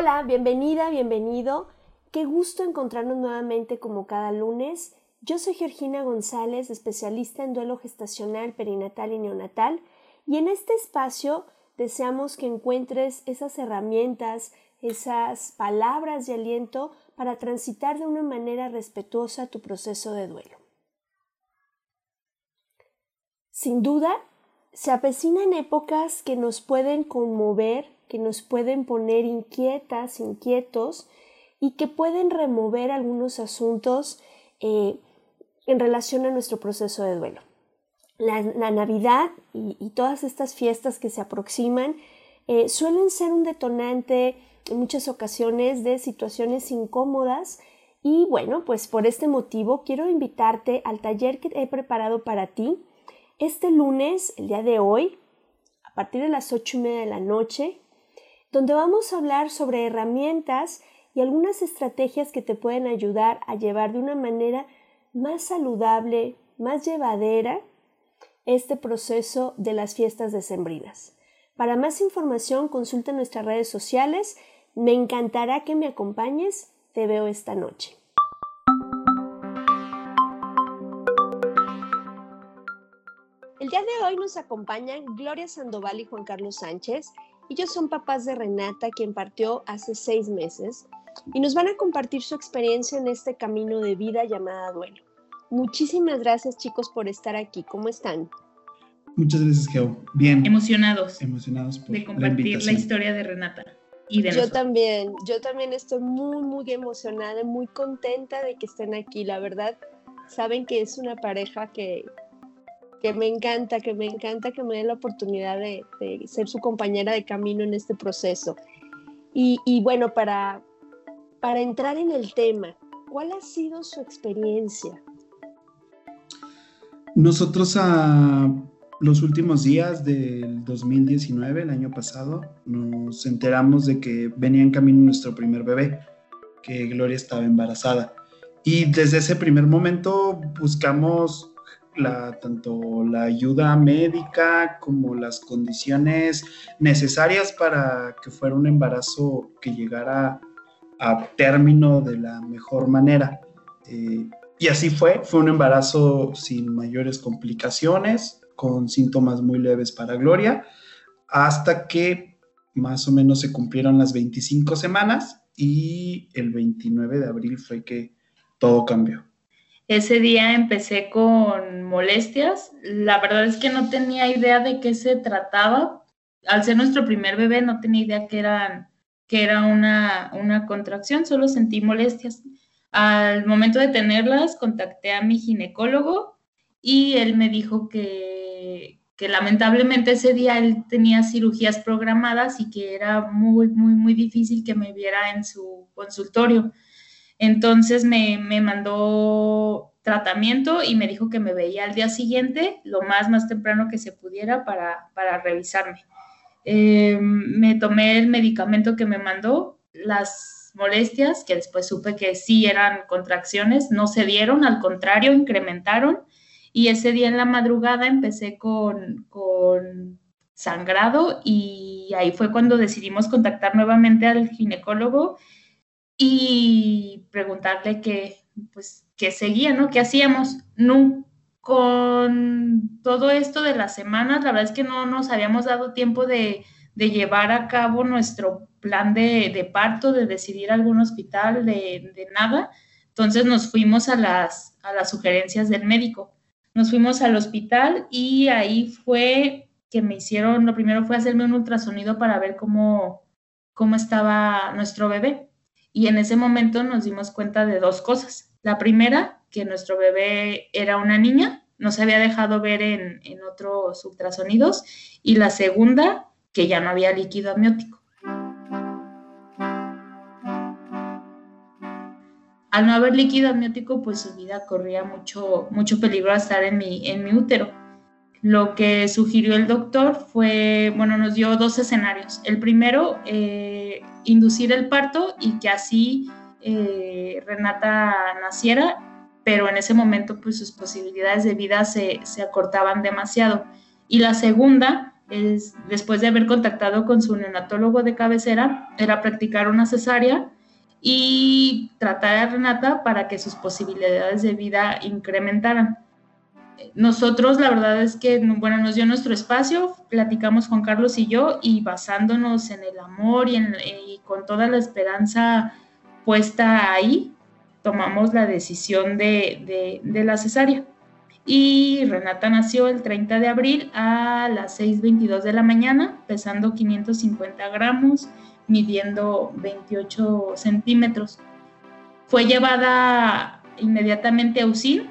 Hola, bienvenida, bienvenido. Qué gusto encontrarnos nuevamente como cada lunes. Yo soy Georgina González, especialista en duelo gestacional, perinatal y neonatal, y en este espacio deseamos que encuentres esas herramientas, esas palabras de aliento para transitar de una manera respetuosa tu proceso de duelo. Sin duda, se avecinan épocas que nos pueden conmover, que nos pueden poner inquietas, inquietos y que pueden remover algunos asuntos eh, en relación a nuestro proceso de duelo. La, Navidad y, y, todas estas fiestas que se aproximan eh, suelen ser un detonante en muchas ocasiones de situaciones incómodas y bueno, pues por este motivo quiero invitarte al taller que he preparado para ti este lunes, el día de hoy, a partir de las ocho y media de la noche, donde vamos a hablar sobre herramientas y algunas estrategias que te pueden ayudar a llevar de una manera más saludable, más llevadera este proceso de las fiestas decembrinas. Para más información consulta nuestras redes sociales. Me encantará que me acompañes. Te veo esta noche. El día de hoy nos acompañan Gloria Sandoval y Juan Carlos Sánchez. Ellos son papás de Renata, quien partió hace seis meses, y nos van a compartir su experiencia en este camino de vida llamada duelo. Muchísimas gracias chicos por estar aquí. ¿Cómo están? Muchas gracias, Geo. Bien. Emocionados. Emocionados por de compartir la, la, historia de Renata. Y de yo nosotros. también, yo también estoy muy, muy emocionada, muy contenta de que estén aquí. La verdad, saben que es una pareja que, que me encanta, que me encanta que me den la oportunidad de, de ser su compañera de camino en este proceso. Y, y bueno, para, para entrar en el tema, ¿cuál ha sido su experiencia? Nosotros a los últimos días del 2019, el año pasado, nos enteramos de que venía en camino nuestro primer bebé, que Gloria estaba embarazada. Y desde ese primer momento buscamos tanto la ayuda médica como las condiciones necesarias para que fuera un embarazo que llegara a término de la mejor manera. Eh, y así fue, fue un embarazo sin mayores complicaciones, con síntomas muy leves para Gloria, hasta que más o menos se cumplieron las 25 semanas y el 29 de abril fue que todo cambió. Ese día empecé con molestias. La verdad es que no tenía idea de qué se trataba. Al ser nuestro primer bebé no tenía idea que, eran, que era una, una contracción, solo sentí molestias. Al momento de tenerlas, contacté a mi ginecólogo y él me dijo que, que, lamentablemente ese día él tenía cirugías programadas y que era muy, muy, muy difícil que me viera en su consultorio. Entonces me, me mandó tratamiento y me dijo que me veía al día siguiente, lo más, más temprano que se pudiera para, para revisarme. eh, me tomé el medicamento que me mandó, las molestias, que después supe que sí eran contracciones, no se dieron, al contrario, incrementaron. Y ese día en la madrugada empecé con, con sangrado y ahí fue cuando decidimos contactar nuevamente al ginecólogo y preguntarle qué, pues, qué seguía, ¿no? ¿Qué hacíamos? No, con todo esto de las semanas, la verdad es que no nos habíamos dado tiempo de, llevar a cabo nuestro plan de, parto, de decidir algún hospital, de, de, nada. Entonces nos fuimos a las, a las sugerencias del médico. Nos fuimos al hospital y ahí fue que me hicieron, lo primero fue hacerme un ultrasonido para ver cómo, cómo estaba nuestro bebé. Y en ese momento nos dimos cuenta de dos cosas. La primera, que nuestro bebé era una niña, no se había dejado ver en, otros ultrasonidos, y la segunda, que ya no había líquido amniótico. Al no haber líquido amniótico, pues su vida corría mucho, mucho peligro a estar en mi, en mi útero. Lo que sugirió el doctor fue, bueno, nos dio dos escenarios. El primero, eh, inducir el parto y que así eh, Renata naciera pero en ese momento pues sus posibilidades de vida se, acortaban demasiado. Y la segunda es, después de haber contactado con su neonatólogo de cabecera, era practicar una cesárea y tratar a Renata para que sus posibilidades de vida incrementaran. Nosotros, la verdad es que, bueno, nos dio nuestro espacio, platicamos Juan Carlos y yo, y basándonos en el amor y, con toda la esperanza puesta ahí, tomamos la decisión de, la cesárea. Y Renata nació el 30 de abril a las 6.22 de la mañana, pesando 550 gramos, midiendo 28 centímetros. Fue llevada inmediatamente a UCI.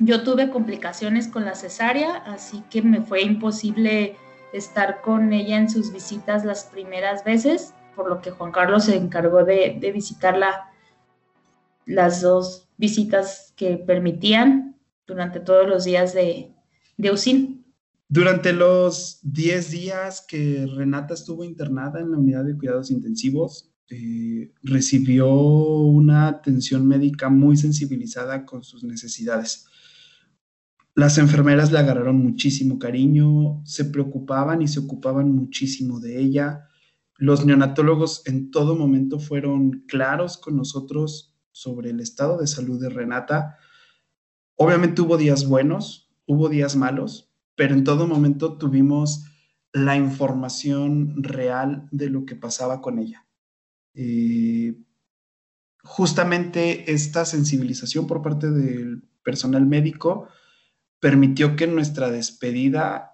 Yo tuve complicaciones con la cesárea, así que me fue imposible estar con ella en sus visitas las primeras veces, por lo que Juan Carlos se encargó de, visitarla las dos visitas que permitían durante todos los días de, de USIN. Durante los 10 días que Renata estuvo internada en la unidad de cuidados intensivos, eh, recibió una atención médica muy sensibilizada con sus necesidades. Las enfermeras le agarraron muchísimo cariño, se preocupaban y se ocupaban muchísimo de ella. Los neonatólogos en todo momento fueron claros con nosotros, sobre el estado de salud de Renata. Obviamente hubo días buenos, hubo días malos, pero en todo momento tuvimos la información real de lo que pasaba con ella. Eh, justamente esta sensibilización por parte del personal médico permitió que nuestra despedida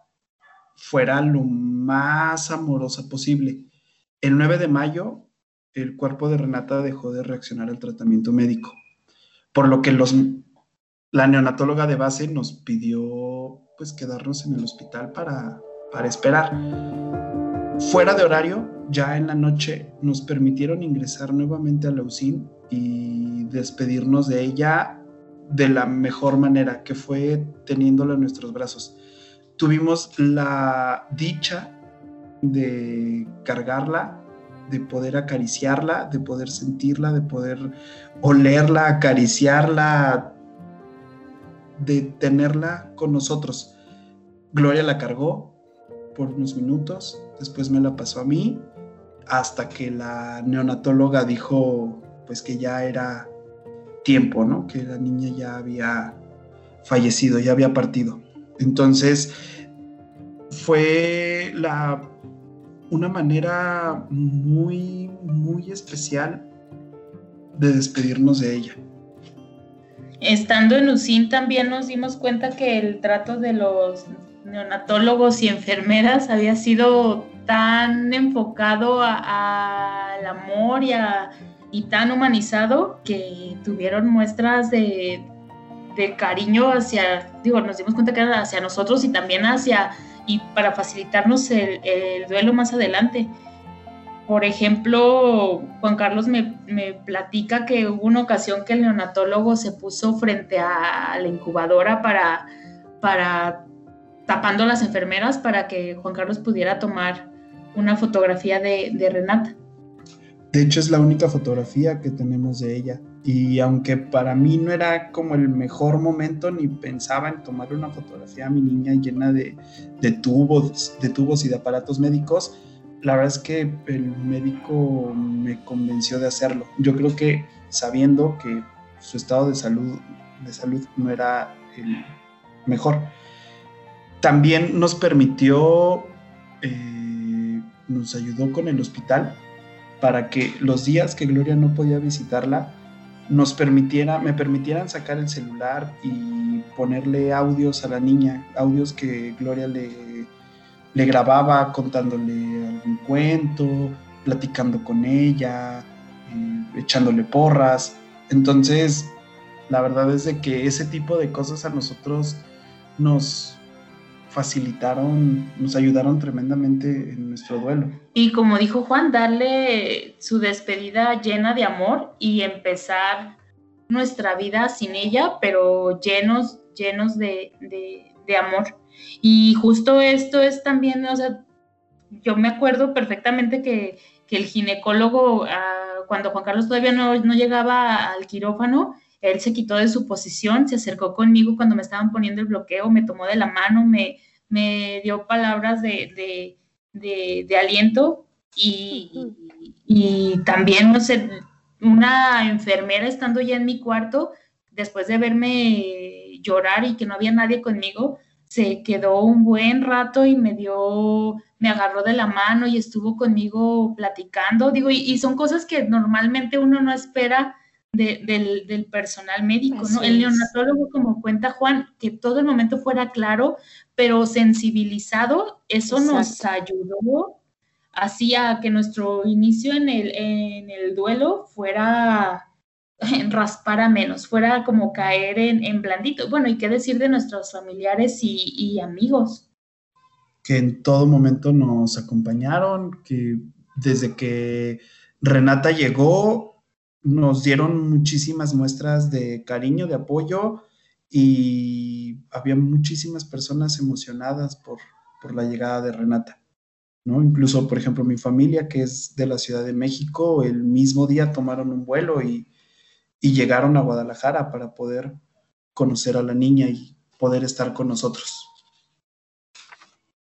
fuera lo más amorosa posible. El 9 de mayo el cuerpo de Renata dejó de reaccionar al tratamiento médico, por lo que los, la neonatóloga de base nos pidió pues quedarnos en el hospital para, para esperar. Fuera de horario, ya en la noche, nos permitieron ingresar nuevamente a la UCIN y despedirnos de ella de la mejor manera, que fue teniéndola en nuestros brazos. Tuvimos la dicha de cargarla de poder acariciarla, de poder sentirla, de poder olerla, acariciarla, de tenerla con nosotros. Gloria la cargó por unos minutos, después me la pasó a mí, hasta que la neonatóloga dijo pues que ya era tiempo, ¿no? Que la niña ya había fallecido, ya había partido. Entonces, fue la una manera muy, muy especial de despedirnos de ella. Estando en UCIN también nos dimos cuenta que el trato de los neonatólogos y enfermeras había sido tan enfocado al amor y, y, tan humanizado que tuvieron muestras de, de cariño hacia, digo, nos dimos cuenta que era hacia nosotros y también hacia y para facilitarnos el, duelo más adelante. Por ejemplo, Juan Carlos me, platica que hubo una ocasión que el neonatólogo se puso frente a la incubadora para, para tapando a las enfermeras para que Juan Carlos pudiera tomar una fotografía de Renata. De hecho, es la única fotografía que tenemos de ella. Y aunque para mí no era como el mejor momento, ni pensaba en tomar una fotografía a mi niña llena de, de tubos, de tubos y de aparatos médicos, la verdad es que el médico me convenció de hacerlo. Yo creo que sabiendo que su estado de salud, de salud no era el mejor, también nos permitió, eh, nos ayudó con el hospital para que los días que Gloria no podía visitarla, nos permitiera, me permitieran sacar el celular y ponerle audios a la niña, audios que Gloria le, le grababa contándole algún cuento, platicando con ella, eh, echándole porras. Entonces, la verdad es de que ese tipo de cosas a nosotros nos, facilitaron, nos ayudaron tremendamente en nuestro duelo. Y como dijo Juan, darle su despedida llena de amor y empezar nuestra vida sin ella, pero llenos, llenos de, amor. Y justo esto es también, o sea, yo me acuerdo perfectamente que, el ginecólogo, ah, cuando Juan Carlos todavía no, no llegaba al quirófano, él se quitó de su posición, se acercó conmigo cuando me estaban poniendo el bloqueo, me tomó de la mano, me, me dio palabras de, aliento y, y, también, no sé, una enfermera estando ya en mi cuarto, después de verme llorar y que no había nadie conmigo, se quedó un buen rato y me dio, me agarró de la mano y estuvo conmigo platicando, digo, y son cosas que normalmente uno no espera del, personal médico, ¿no? El neonatólogo, como cuenta Juan, que todo el momento fuera claro, pero sensibilizado, eso nos ayudó así a que nuestro inicio en el, en el duelo fuera en raspar a menos, fuera como caer en, blandito. Bueno, y qué decir de nuestros familiares y, y amigos. Que en todo momento nos acompañaron, que desde que Renata llegó, nos dieron muchísimas muestras de cariño, de apoyo y había muchísimas personas emocionadas por, por la llegada de Renata. ¿no? Incluso, por ejemplo, mi familia, que es de la Ciudad de México, el mismo día tomaron un vuelo y, y llegaron a Guadalajara para poder conocer a la niña y poder estar con nosotros.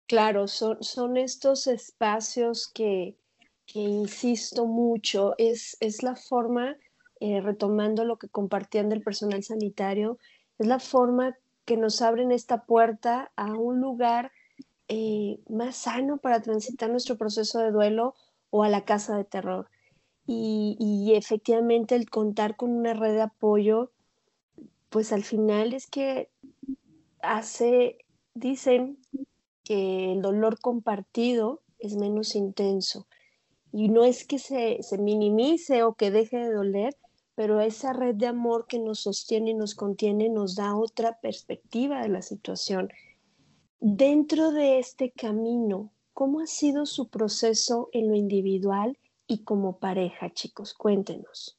Claro, son, son estos espacios que, que insisto mucho es, es la forma, eh, retomando lo que compartían del personal sanitario, es la forma que nos abren esta puerta a un lugar eh, más sano para transitar nuestro proceso de duelo o a la casa de terror. Y, y, efectivamente el contar con una red de apoyo, pues al final es que hace, dicen que el dolor compartido es menos intenso y no es que se, minimice o que deje de doler, pero esa red de amor que nos sostiene y nos contiene nos da otra perspectiva de la situación. Dentro de este camino, ¿cómo ha sido su proceso en lo individual y como pareja, chicos? Cuéntenos.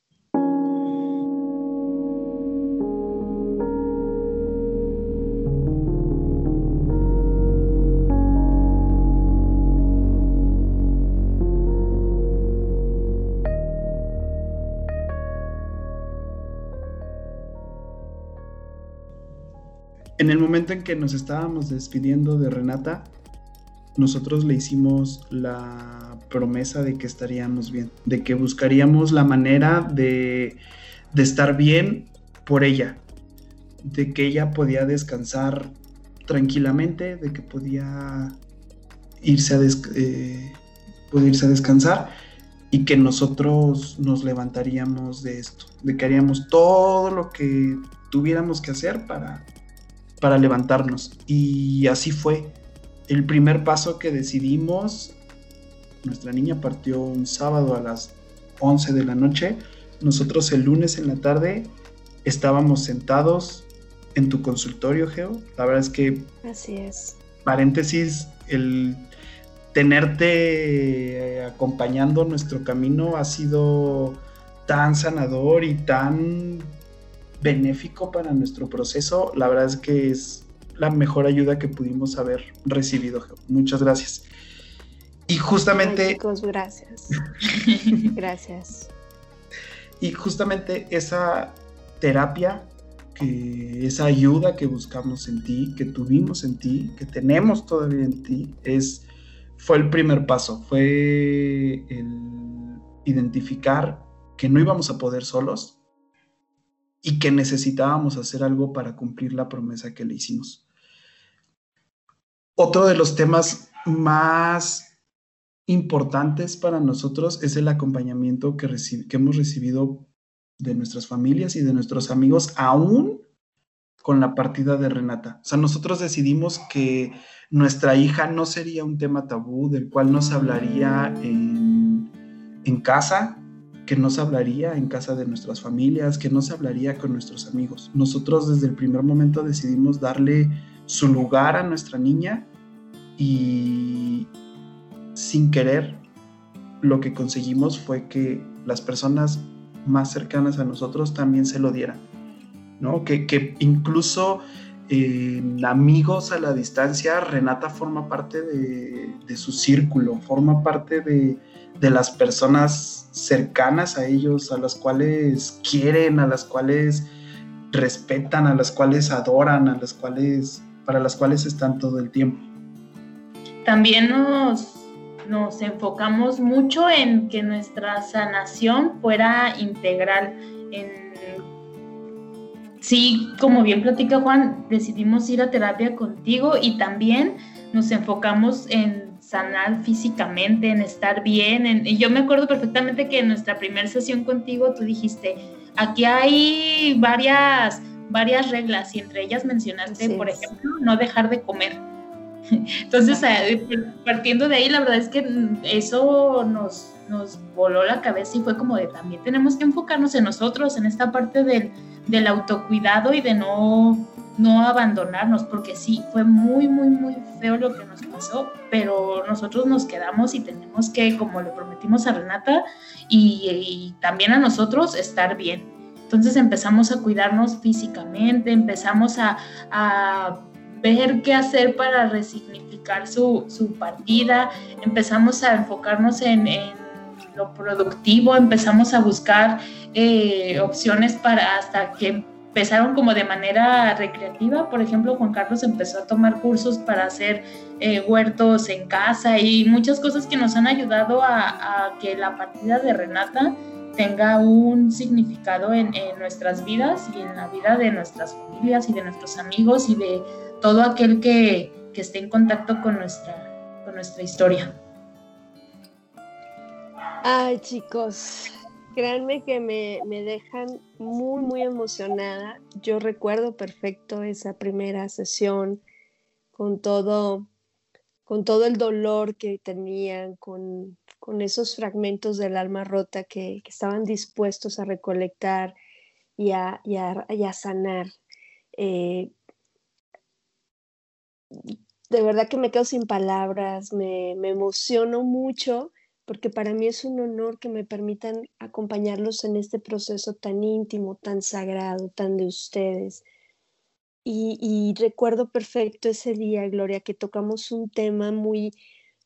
En el momento en que nos estábamos despidiendo de Renata, nosotros le hicimos la promesa de que estaríamos bien, de que buscaríamos la manera de, estar bien por ella, de que ella podía descansar tranquilamente, de que podía irse a, eh, irse a descansar y que nosotros nos levantaríamos de esto, de que haríamos todo lo que tuviéramos que hacer para para levantarnos. Y así fue. El primer paso que decidimos, nuestra niña partió un sábado a las 11 de la noche. Nosotros el lunes en la tarde estábamos sentados en tu consultorio, Geo. La verdad es que... Así es. Paréntesis, el tenerte eh, acompañando nuestro camino ha sido tan sanador y tan benéfico para nuestro proceso. La verdad es que es la mejor ayuda que pudimos haber recibido. Muchas gracias. Y justamente... Ay, chicos, gracias. gracias. Y justamente esa terapia, que esa ayuda que buscamos en ti, que tuvimos en ti, que tenemos todavía en ti, es, fue el primer paso, fue el identificar que no íbamos a poder solos y que necesitábamos hacer algo para cumplir la promesa que le hicimos. Otro de los temas más importantes para nosotros es el acompañamiento que, que hemos recibido de nuestras familias y de nuestros amigos, aún con la partida de Renata. O sea, nosotros decidimos que nuestra hija no sería un tema tabú del cual no se hablaría en casa, que no se hablaría en casa de nuestras familias, que no se hablaría con nuestros amigos. Nosotros desde el primer momento decidimos darle su lugar a nuestra niña y, sin querer, lo que conseguimos fue que las personas más cercanas a nosotros también se lo dieran, ¿no? Que, incluso en amigos a la distancia, Renata forma parte de, su círculo, forma parte de, de, las personas cercanas a ellos, a las cuales quieren, a las cuales respetan, a las cuales adoran, a las cuales, para las cuales están todo el tiempo. También nos nos enfocamos mucho en que nuestra sanación fuera integral. sí, como bien platica Juan, decidimos ir a terapia contigo y también nos enfocamos en sanar físicamente, en estar bien. y yo me acuerdo perfectamente que en nuestra primera sesión contigo tú dijiste, aquí hay varias, varias reglas y entre ellas mencionaste, por ejemplo, no dejar de comer entonces, eh, partiendo de ahí, la verdad es que eso nos, nos voló la cabeza y fue como de también tenemos que enfocarnos en nosotros, en esta parte del, del autocuidado y de no, no abandonarnos, porque sí, fue muy, muy, muy feo lo que nos pasó, pero nosotros nos quedamos y tenemos que, como le prometimos a Renata y, también a nosotros, estar bien. Entonces empezamos a cuidarnos físicamente, empezamos a, a ver qué hacer para resignificar su, su partida, empezamos a enfocarnos en, lo productivo, empezamos a buscar eh, opciones para hasta que empezaron como de manera recreativa. Por ejemplo, Juan Carlos empezó a tomar cursos para hacer eh, huertos en casa y muchas cosas que nos han ayudado a, que la partida de Renata tenga un significado en, nuestras vidas y en la vida de nuestras familias y de nuestros amigos y de todo aquel que, esté en contacto con nuestra, con nuestra historia. Ay, chicos, créanme que me, me, dejan muy, muy emocionada. Yo recuerdo perfecto esa primera sesión con todo, con todo el dolor que tenían, con, con esos fragmentos del alma rota que, estaban dispuestos a recolectar y a, y a, sanar. Eh, de verdad que me quedo sin palabras, me, me emociono mucho porque para mí es un honor que me permitan acompañarlos en este proceso tan íntimo, tan sagrado, tan de ustedes. Y, recuerdo perfecto ese día, Gloria, que tocamos un tema muy,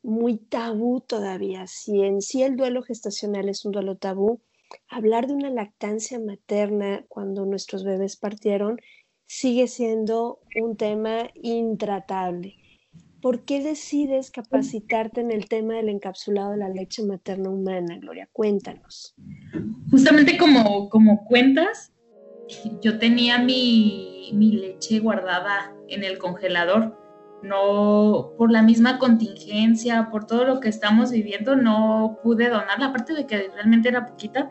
muy tabú todavía. Si en sí el duelo gestacional es un duelo tabú, hablar de una lactancia materna cuando nuestros bebés partieron sigue siendo un tema intratable. ¿Por qué decides capacitarte en el tema del encapsulado de la leche materna humana, Gloria? Cuéntanos. Justamente como, como cuentas, yo tenía mi, mi leche guardada en el congelador. No, por la misma contingencia, por todo lo que estamos viviendo, no pude donarla, aparte de que realmente era poquita.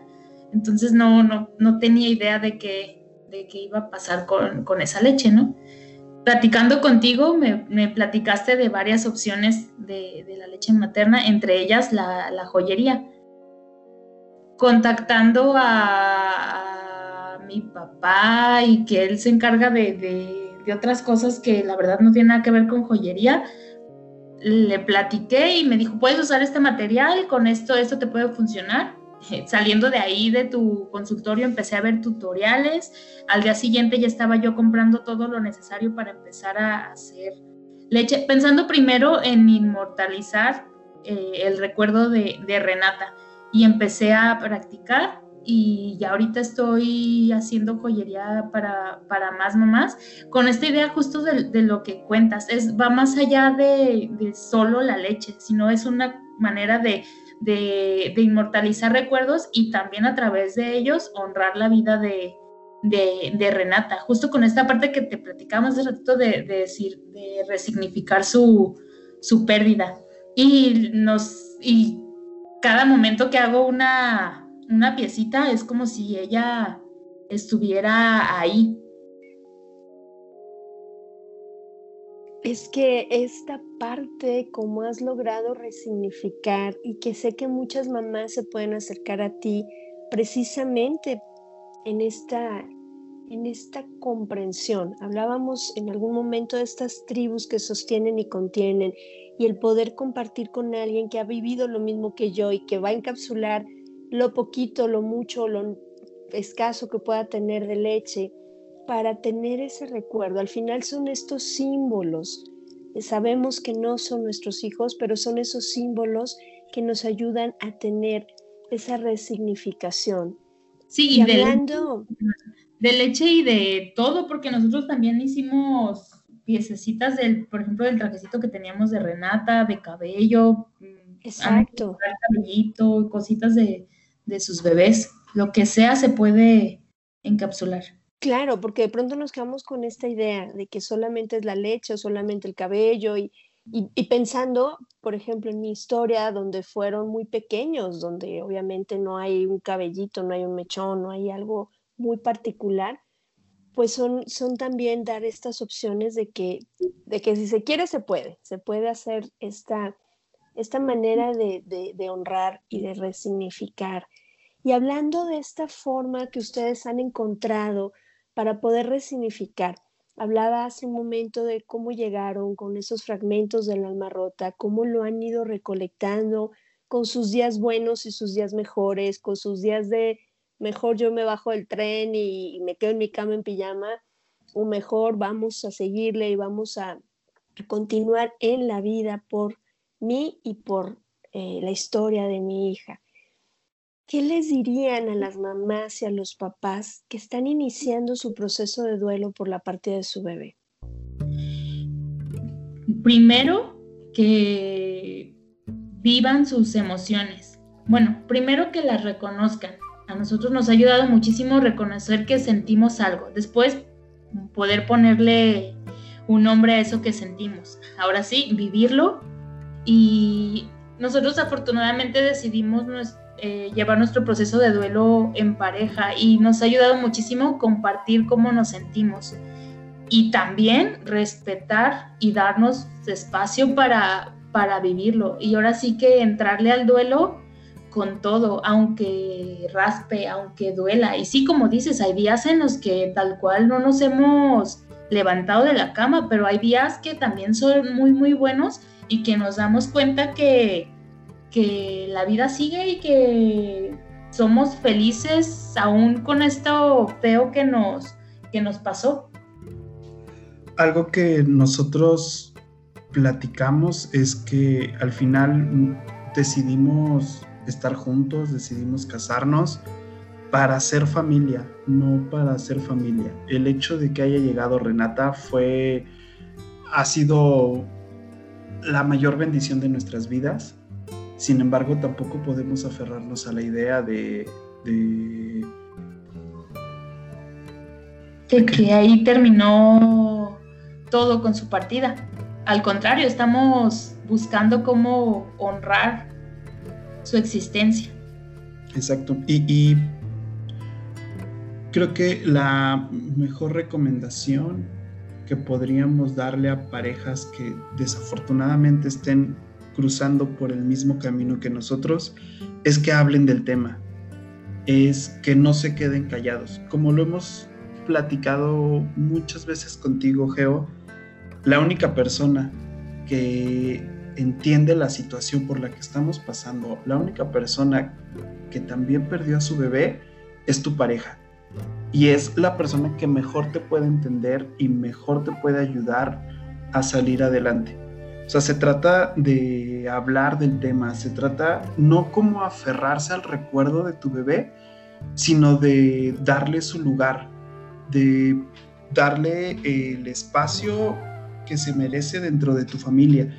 Entonces no, no, no tenía idea de que de qué iba a pasar con, esa leche, ¿no? Platicando contigo, me, platicaste de varias opciones de, la leche materna, entre ellas la, joyería. Contactando a, mi papá y que él se encarga de, de otras cosas que la verdad no tienen nada que ver con joyería, le platiqué y me dijo, puedes usar este material, con esto, esto te puede funcionar. Saliendo de ahí de tu consultorio empecé a ver tutoriales. Al día siguiente ya estaba yo comprando todo lo necesario para empezar a hacer leche, pensando primero en inmortalizar eh, el recuerdo de, de Renata y empecé a practicar y ya ahorita estoy haciendo joyería para, para más mamás con esta idea justo de, de, lo que cuentas. Es, va más allá de, de, solo la leche, sino es una manera de, de, inmortalizar recuerdos y también a través de ellos honrar la vida de, Renata. Justo con esta parte que te platicamos hace ratito de, decir, de resignificar su, su pérdida. Y nos, y cada momento que hago una, una piecita es como si ella estuviera ahí. Es que esta parte, como has logrado resignificar y que sé que muchas mamás se pueden acercar a ti precisamente en esta, en esta comprensión. Hablábamos en algún momento de estas tribus que sostienen y contienen y el poder compartir con alguien que ha vivido lo mismo que yo y que va a encapsular lo poquito, lo mucho, lo escaso que pueda tener de leche para tener ese recuerdo. Al final son estos símbolos. Sabemos que no son nuestros hijos, pero son esos símbolos que nos ayudan a tener esa resignificación. Sí, y hablando... de, leche y de todo, porque nosotros también hicimos piececitas del, por ejemplo, del trajecito que teníamos de Renata, de cabello, mm, exacto, cabellito, cositas de, de sus bebés, lo que sea se puede encapsular. Claro, porque de pronto nos quedamos con esta idea de que solamente es la leche o solamente el cabello y, y, pensando, por ejemplo, en mi historia donde fueron muy pequeños, donde obviamente no hay un cabellito, no hay un mechón, no hay algo muy particular, pues son, son también dar estas opciones de que, de que si se quiere, se puede, se puede hacer esta, esta manera de, de, de honrar y de resignificar. Y hablando de esta forma que ustedes han encontrado para poder resignificar. Hablaba hace un momento de cómo llegaron con esos fragmentos del alma rota, cómo lo han ido recolectando con sus días buenos y sus días mejores, con sus días de mejor yo me bajo del tren y, me quedo en mi cama en pijama, o mejor vamos a seguirle y vamos a, continuar en la vida por mí y por eh, la historia de mi hija. ¿Qué les dirían a las mamás y a los papás que están iniciando su proceso de duelo por la partida de su bebé? Primero, que vivan sus emociones. Bueno, primero que las reconozcan. A nosotros nos ha ayudado muchísimo reconocer que sentimos algo. Después, poder ponerle un nombre a eso que sentimos. Ahora sí, vivirlo. Y nosotros afortunadamente decidimos eh, llevar nuestro proceso de duelo en pareja y nos ha ayudado muchísimo compartir cómo nos sentimos y también respetar y darnos espacio para, para vivirlo. Y ahora sí que entrarle al duelo con todo, aunque raspe, aunque duela. Y sí, como dices, hay días en los que tal cual no nos hemos levantado de la cama, pero hay días que también son muy, muy buenos y que nos damos cuenta que, que la vida sigue y que somos felices aún con esto feo que nos, que nos pasó. Algo que nosotros platicamos es que al final decidimos estar juntos, decidimos casarnos para ser familia, no para ser familia. El hecho de que haya llegado Renata fue, ha sido la mayor bendición de nuestras vidas sin embargo, tampoco podemos aferrarnos a la idea de... de... que ahí terminó todo con su partida. Al contrario, estamos buscando cómo honrar su existencia. Exacto. Y, y, creo que la mejor recomendación que podríamos darle a parejas que desafortunadamente estén cruzando por el mismo camino que nosotros, es que hablen del tema, es que no se queden callados. Como lo hemos platicado muchas veces contigo, Geo, la única persona que entiende la situación por la que estamos pasando, la única persona que también perdió a su bebé es tu pareja. Y es la persona que mejor te puede entender y mejor te puede ayudar a salir adelante O sea, se trata de hablar del tema, se trata no como aferrarse al recuerdo de tu bebé, sino de darle su lugar, de darle el espacio que se merece dentro de tu familia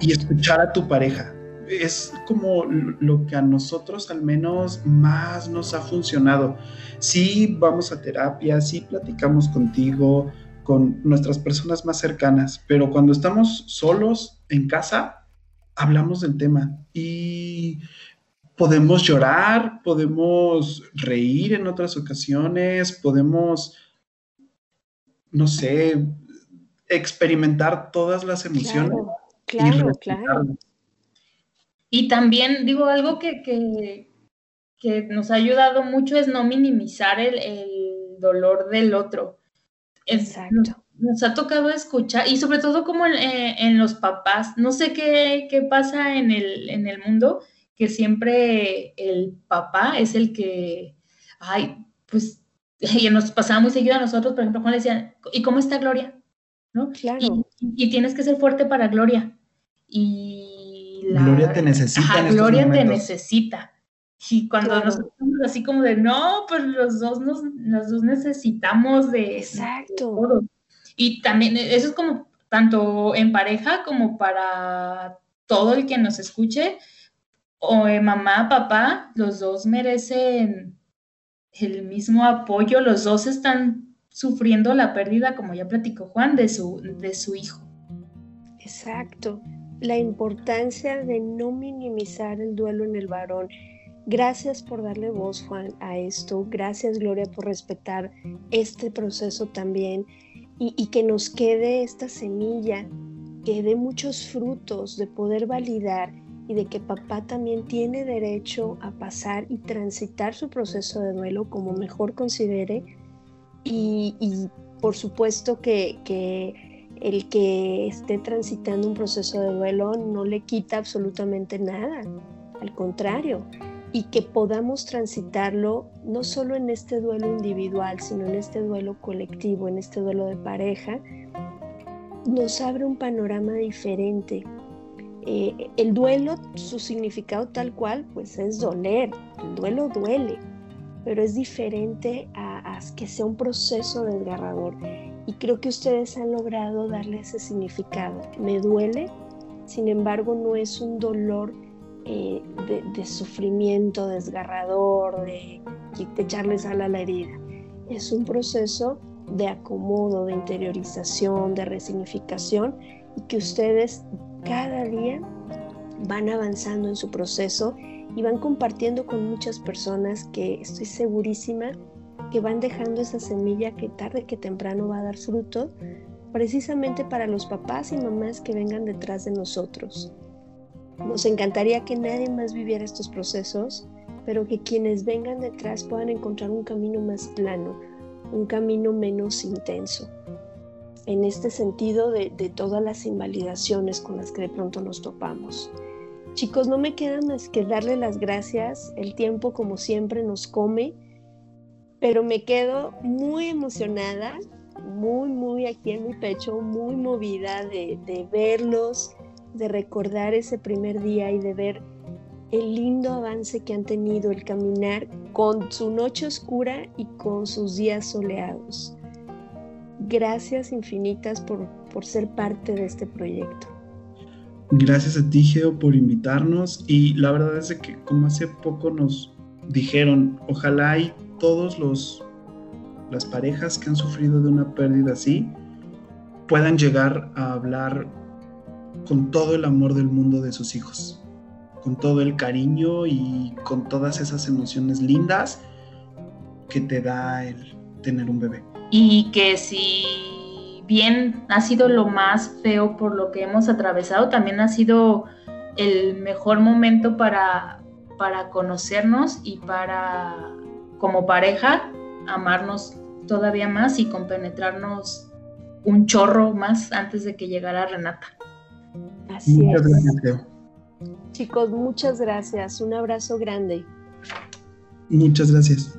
y escuchar a tu pareja. Es como lo que a nosotros al menos más nos ha funcionado. Sí vamos a terapia, sí platicamos contigo, con nuestras personas más cercanas, pero cuando estamos solos en casa, hablamos del tema y podemos llorar, podemos reír en otras ocasiones, podemos, no sé, experimentar todas las emociones. Claro, claro. Y también digo algo que, que, que, nos ha ayudado mucho es no minimizar el, el dolor del otro. Exacto. Nos, ha tocado escuchar, y sobre todo como eh, en, los papás, no sé qué, qué, pasa en el, en el mundo, que siempre el papá es el que, ay, pues, y nos pasaba muy seguido a nosotros, por ejemplo, Juan le decía, ¿y cómo está Gloria? ¿No? Claro. Y, tienes que ser fuerte para Gloria. Y Gloria te necesita. Gloria te necesita. Y cuando nos nosotros así como de, no, pues los dos, nos, los dos necesitamos de... Exacto. y también eso es como tanto en pareja como para todo el que nos escuche, o eh, mamá, papá, los dos merecen el mismo apoyo, los dos están sufriendo la pérdida, como ya platicó Juan, de su, de su hijo. Exacto. La importancia de no minimizar el duelo en el varón Gracias por darle voz, Juan, a esto. Gracias, Gloria, por respetar este proceso también y, que nos quede esta semilla, que dé muchos frutos de poder validar y de que papá también tiene derecho a pasar y transitar su proceso de duelo como mejor considere. Y, por supuesto que, que el que esté transitando un proceso de duelo no le quita absolutamente nada. Al contrario, y que podamos transitarlo no solo en este duelo individual, sino en este duelo colectivo, en este duelo de pareja, nos abre un panorama diferente. Eh, el duelo, su significado tal cual, pues es doler, el duelo duele, pero es diferente a, a que sea un proceso desgarrador. Y creo que ustedes han logrado darle ese significado. Me duele, sin embargo no es un dolor eh, de, sufrimiento desgarrador, de, de echarle sal a la herida. Es un proceso de acomodo, de interiorización, de resignificación y que ustedes cada día van avanzando en su proceso y van compartiendo con muchas personas que estoy segurísima que van dejando esa semilla que tarde que temprano va a dar fruto precisamente para los papás y mamás que vengan detrás de nosotros. Nos encantaría que nadie más viviera estos procesos, pero que quienes vengan detrás puedan encontrar un camino más plano, un camino menos intenso. En este sentido de, todas las invalidaciones con las que de pronto nos topamos. Chicos, no me queda más que darle las gracias. El tiempo, como siempre, nos come, pero me quedo muy emocionada, muy, muy aquí en mi pecho, muy movida de, verlos, de recordar ese primer día y de ver el lindo avance que han tenido el caminar con su noche oscura y con sus días soleados. Gracias infinitas por, por ser parte de este proyecto. Gracias a ti, Geo, por invitarnos y la verdad es que como hace poco nos dijeron, ojalá y todos los las parejas que han sufrido de una pérdida así puedan llegar a hablar con todo el amor del mundo de sus hijos, con todo el cariño y con todas esas emociones lindas que te da el tener un bebé. Y que si bien ha sido lo más feo por lo que hemos atravesado, también ha sido el mejor momento para, para conocernos y para, como pareja, amarnos todavía más y compenetrarnos un chorro más antes de que llegara Renata. Así muchas es. Gracias, Chicos, muchas gracias. Un abrazo grande. Muchas gracias.